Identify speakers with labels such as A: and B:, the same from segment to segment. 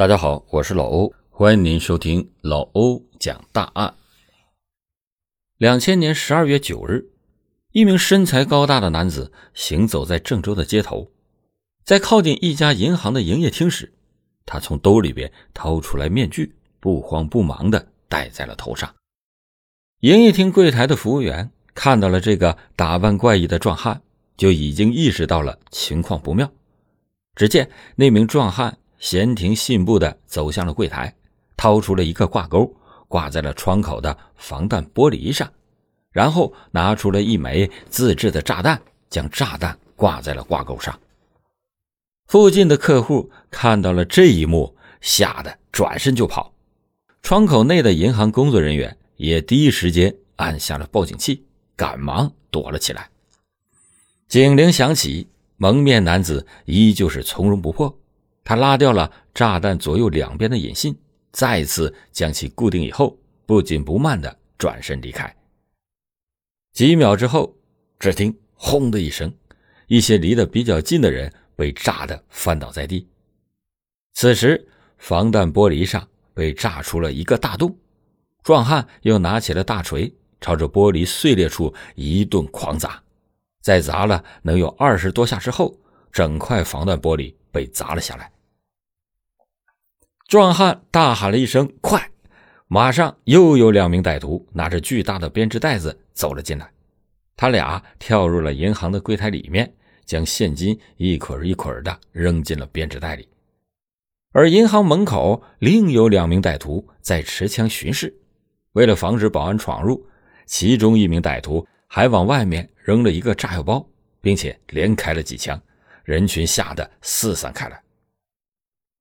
A: 大家好，我是老欧，欢迎您收听老欧讲大案。两千年十二月九日，一名身材高大的男子行走在郑州的街头，在靠近一家银行的营业厅时，他从兜里边掏出来面具，不慌不忙的戴在了头上。营业厅柜台的服务员看到了这个打扮怪异的壮汉，就已经意识到了情况不妙。只见那名壮汉。闲庭信步地走向了柜台，掏出了一个挂钩，挂在了窗口的防弹玻璃上，然后拿出了一枚自制的炸弹，将炸弹挂在了挂钩上。附近的客户看到了这一幕，吓得转身就跑。窗口内的银行工作人员也第一时间按下了报警器，赶忙躲了起来。警铃响起，蒙面男子依旧是从容不迫。他拉掉了炸弹左右两边的引信，再次将其固定以后，不紧不慢的转身离开。几秒之后，只听“轰”的一声，一些离得比较近的人被炸得翻倒在地。此时，防弹玻璃上被炸出了一个大洞，壮汉又拿起了大锤，朝着玻璃碎裂处一顿狂砸。在砸了能有二十多下之后，整块防弹玻璃被砸了下来。壮汉大喊了一声“快”，马上又有两名歹徒拿着巨大的编织袋子走了进来。他俩跳入了银行的柜台里面，将现金一捆一捆的扔进了编织袋里。而银行门口另有两名歹徒在持枪巡视。为了防止保安闯入，其中一名歹徒还往外面扔了一个炸药包，并且连开了几枪，人群吓得四散开来。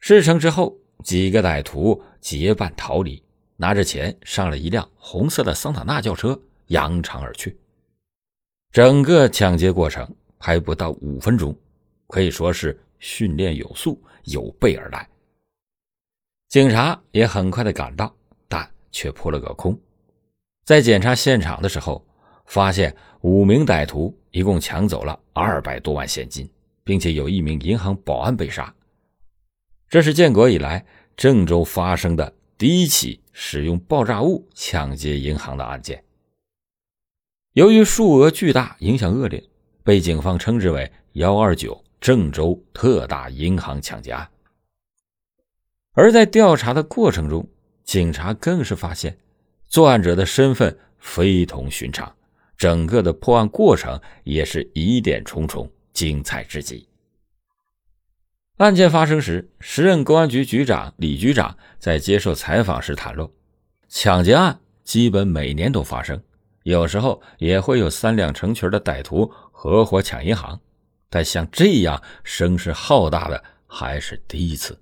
A: 事成之后。几个歹徒结伴逃离，拿着钱上了一辆红色的桑塔纳轿车，扬长而去。整个抢劫过程还不到五分钟，可以说是训练有素，有备而来。警察也很快的赶到，但却扑了个空。在检查现场的时候，发现五名歹徒一共抢走了二百多万现金，并且有一名银行保安被杀。这是建国以来郑州发生的第一起使用爆炸物抢劫银行的案件。由于数额巨大，影响恶劣，被警方称之为“幺二九郑州特大银行抢劫案”。而在调查的过程中，警察更是发现作案者的身份非同寻常，整个的破案过程也是疑点重重，精彩至极。案件发生时，时任公安局局长李局长在接受采访时袒露，抢劫案基本每年都发生，有时候也会有三两成群的歹徒合伙抢银行，但像这样声势浩大的还是第一次。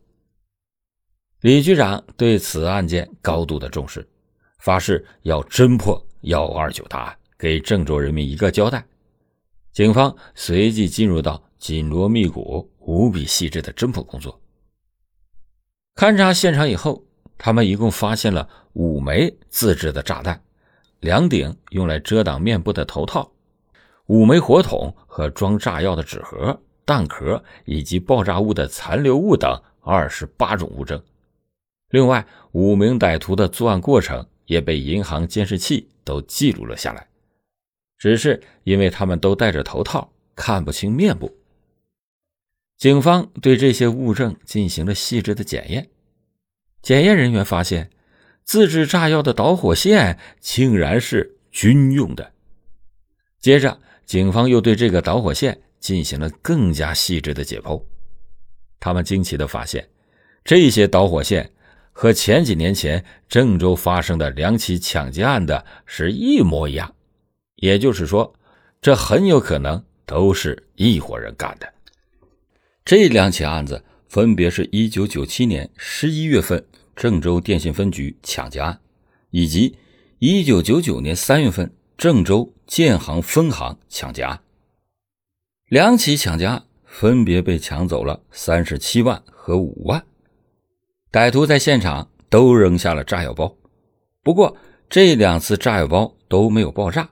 A: 李局长对此案件高度的重视，发誓要侦破幺二九大案，给郑州人民一个交代。警方随即进入到紧锣密鼓。无比细致的侦破工作。勘察现场以后，他们一共发现了五枚自制的炸弹，两顶用来遮挡面部的头套，五枚火筒和装炸药的纸盒、弹壳以及爆炸物的残留物等二十八种物证。另外，五名歹徒的作案过程也被银行监视器都记录了下来，只是因为他们都戴着头套，看不清面部。警方对这些物证进行了细致的检验，检验人员发现，自制炸药的导火线竟然是军用的。接着，警方又对这个导火线进行了更加细致的解剖，他们惊奇的发现，这些导火线和前几年前郑州发生的两起抢劫案的是一模一样，也就是说，这很有可能都是一伙人干的。这两起案子分别是一九九七年十一月份郑州电信分局抢劫案，以及一九九九年三月份郑州建行分行抢劫案。两起抢劫案分别被抢走了三十七万和五万，歹徒在现场都扔下了炸药包，不过这两次炸药包都没有爆炸，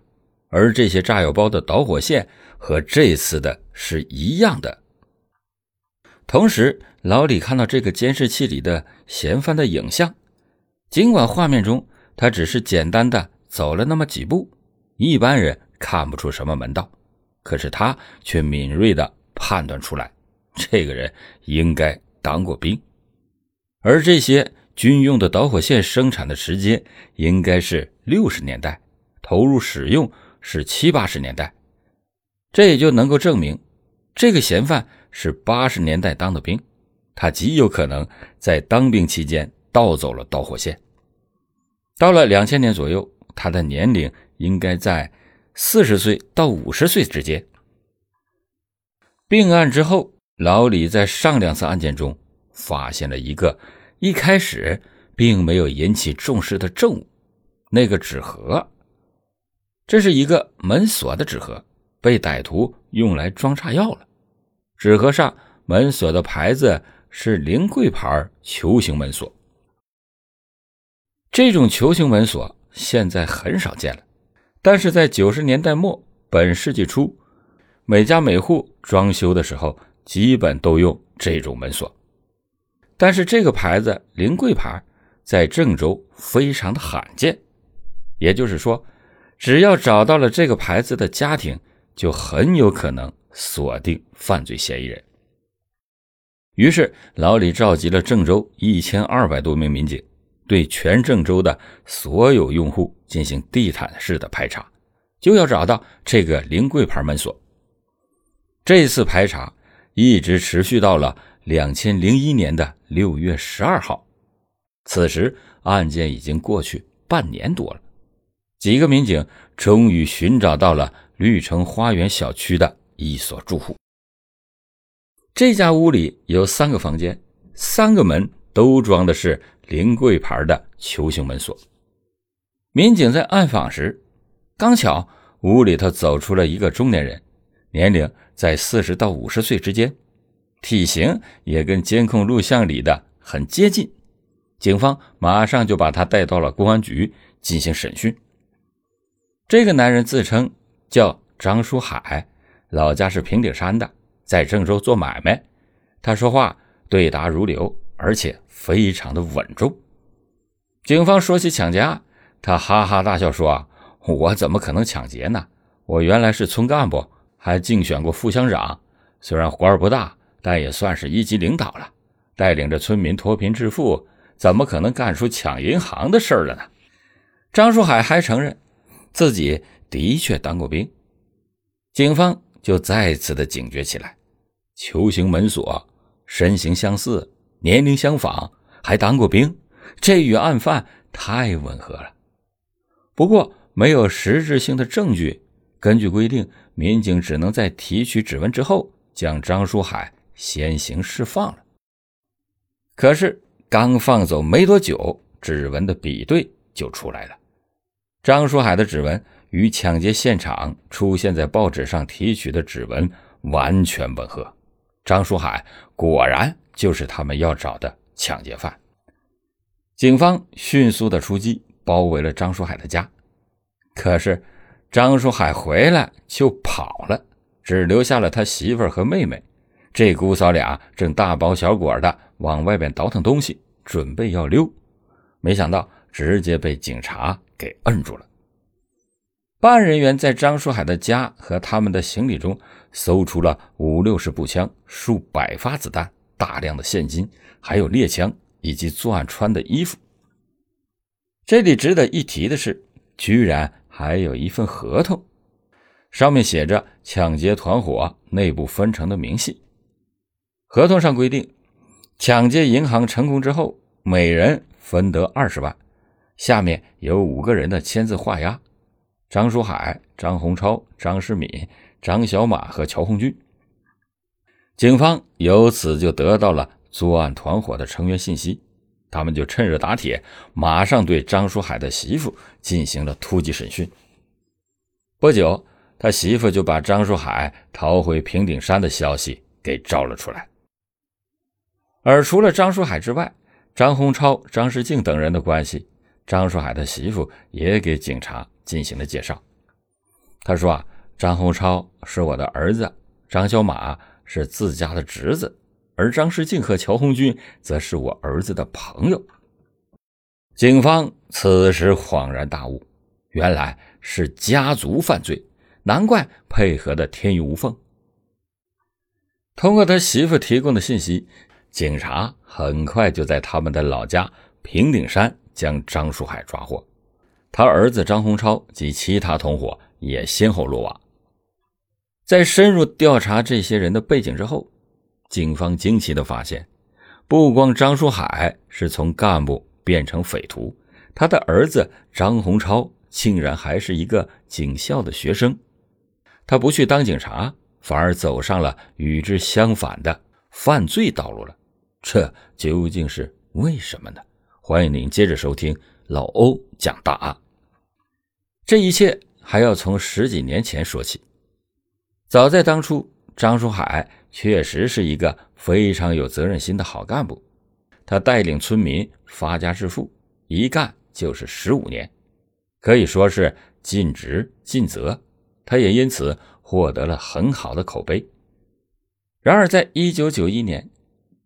A: 而这些炸药包的导火线和这次的是一样的。同时，老李看到这个监视器里的嫌犯的影像，尽管画面中他只是简单的走了那么几步，一般人看不出什么门道，可是他却敏锐的判断出来，这个人应该当过兵，而这些军用的导火线生产的时间应该是六十年代，投入使用是七八十年代。这也就能够证明，这个嫌犯是八十年代当的兵，他极有可能在当兵期间盗走了导火线。到了两千年左右，他的年龄应该在四十岁到五十岁之间。并案之后，老李在上两次案件中发现了一个一开始并没有引起重视的证物，那个纸盒，这是一个门锁的纸盒。被歹徒用来装炸药了。纸盒上门锁的牌子是灵柜牌球形门锁。这种球形门锁现在很少见了，但是在九十年代末、本世纪初，每家每户装修的时候基本都用这种门锁。但是这个牌子灵柜牌在郑州非常的罕见，也就是说，只要找到了这个牌子的家庭。就很有可能锁定犯罪嫌疑人。于是，老李召集了郑州一千二百多名民警，对全郑州的所有用户进行地毯式的排查，就要找到这个临柜牌门锁。这次排查一直持续到了两千零一年的六月十二号，此时案件已经过去半年多了，几个民警终于寻找到了。绿城花园小区的一所住户，这家屋里有三个房间，三个门都装的是临柜牌的球形门锁。民警在暗访时，刚巧屋里头走出了一个中年人，年龄在四十到五十岁之间，体型也跟监控录像里的很接近。警方马上就把他带到了公安局进行审讯。这个男人自称。叫张书海，老家是平顶山的，在郑州做买卖。他说话对答如流，而且非常的稳重。警方说起抢劫案，他哈哈大笑说：“，我怎么可能抢劫呢？我原来是村干部，还竞选过副乡长，虽然官儿不大，但也算是一级领导了。带领着村民脱贫致富，怎么可能干出抢银行的事儿了呢？”张书海还承认自己。的确当过兵，警方就再次的警觉起来。球形门锁，身形相似，年龄相仿，还当过兵，这与案犯太吻合了。不过没有实质性的证据，根据规定，民警只能在提取指纹之后，将张书海先行释放了。可是刚放走没多久，指纹的比对就出来了，张书海的指纹。与抢劫现场出现在报纸上提取的指纹完全吻合，张书海果然就是他们要找的抢劫犯。警方迅速的出击，包围了张书海的家。可是张书海回来就跑了，只留下了他媳妇和妹妹。这姑嫂俩正大包小裹的往外边倒腾东西，准备要溜，没想到直接被警察给摁住了。办案人员在张书海的家和他们的行李中搜出了五六十步枪、数百发子弹、大量的现金，还有猎枪以及作案穿的衣服。这里值得一提的是，居然还有一份合同，上面写着抢劫团伙内部分成的明细。合同上规定，抢劫银行成功之后，每人分得二十万，下面有五个人的签字画押。张书海、张洪超、张世敏、张小马和乔红军，警方由此就得到了作案团伙的成员信息，他们就趁热打铁，马上对张书海的媳妇进行了突击审讯。不久，他媳妇就把张书海逃回平顶山的消息给招了出来。而除了张书海之外，张洪超、张世静等人的关系，张书海的媳妇也给警察。进行了介绍。他说：“啊，张洪超是我的儿子，张小马是自家的侄子，而张世敬和乔红军则是我儿子的朋友。警方此时恍然大悟，原来是家族犯罪，难怪配合的天衣无缝。通过他媳妇提供的信息，警察很快就在他们的老家平顶山将张书海抓获，他儿子张洪超及其他同伙也先后落网。在深入调查这些人的背景之后，警方惊奇地发现，不光张书海是从干部变成匪徒，他的儿子张洪超竟然还是一个警校的学生。他不去当警察，反而走上了与之相反的犯罪道路了。这究竟是为什么呢？欢迎您接着收听老欧讲大案。这一切还要从十几年前说起。早在当初，张书海确实是一个非常有责任心的好干部。他带领村民发家致富，一干就是十五年，可以说是尽职尽责。他也因此获得了很好的口碑。然而，在一九九一年，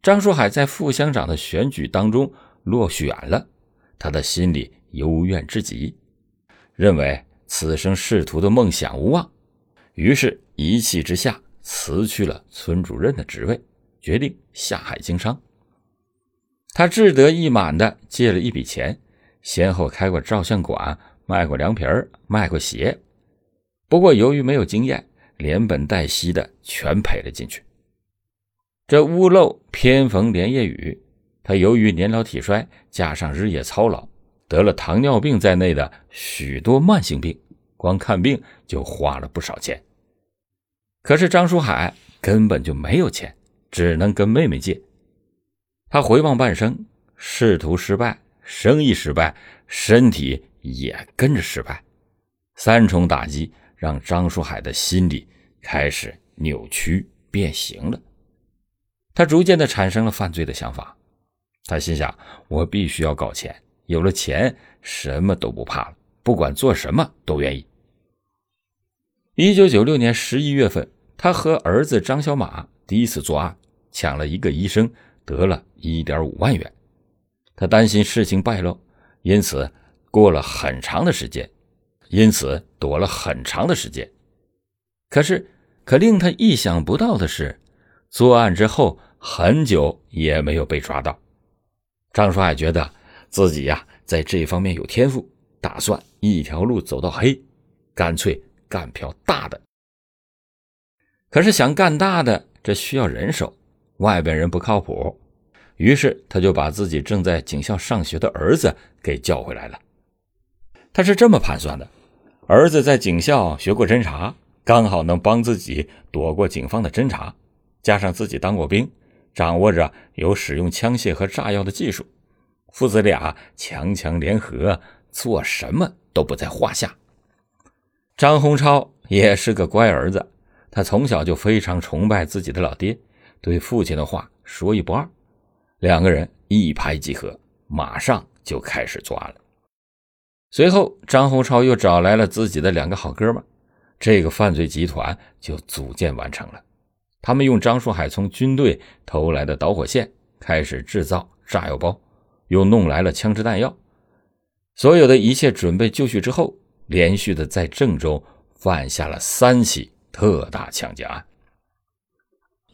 A: 张书海在副乡长的选举当中落选了，他的心里幽怨至极，认为此生仕途的梦想无望。于是，一气之下辞去了村主任的职位，决定下海经商。他志得意满的借了一笔钱，先后开过照相馆，卖过凉皮儿，卖过鞋。不过，由于没有经验，连本带息的全赔了进去。这屋漏偏逢连夜雨，他由于年老体衰，加上日夜操劳，得了糖尿病在内的许多慢性病，光看病就花了不少钱。可是张书海根本就没有钱，只能跟妹妹借。他回望半生，仕途失败，生意失败，身体也跟着失败，三重打击让张书海的心理开始扭曲变形了。他逐渐的产生了犯罪的想法。他心想：我必须要搞钱，有了钱，什么都不怕了，不管做什么都愿意。一九九六年十一月份，他和儿子张小马第一次作案，抢了一个医生，得了一点五万元。他担心事情败露，因此过了很长的时间，因此躲了很长的时间。可是，可令他意想不到的是，作案之后很久也没有被抓到。张书海觉得自己呀在这方面有天赋，打算一条路走到黑，干脆。干票大的，可是想干大的，这需要人手，外边人不靠谱，于是他就把自己正在警校上学的儿子给叫回来了。他是这么盘算的：儿子在警校学过侦查，刚好能帮自己躲过警方的侦查，加上自己当过兵，掌握着有使用枪械和炸药的技术，父子俩强强联合，做什么都不在话下。张洪超也是个乖儿子，他从小就非常崇拜自己的老爹，对父亲的话说一不二。两个人一拍即合，马上就开始作案了。随后，张洪超又找来了自己的两个好哥们，这个犯罪集团就组建完成了。他们用张树海从军队偷来的导火线开始制造炸药包，又弄来了枪支弹药。所有的一切准备就绪之后。连续的在郑州犯下了三起特大抢劫案。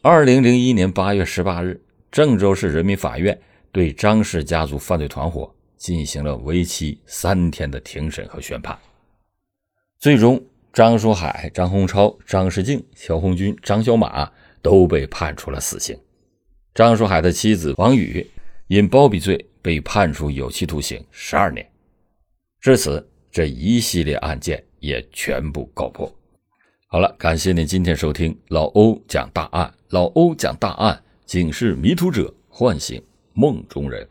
A: 二零零一年八月十八日，郑州市人民法院对张氏家族犯罪团伙进行了为期三天的庭审和宣判。最终，张书海、张洪超、张世敬、乔红军、张小马都被判处了死刑。张书海的妻子王宇因包庇罪被判处有期徒刑十二年。至此。这一系列案件也全部告破。好了，感谢您今天收听老欧讲大案。老欧讲大案，警示迷途者，唤醒梦中人。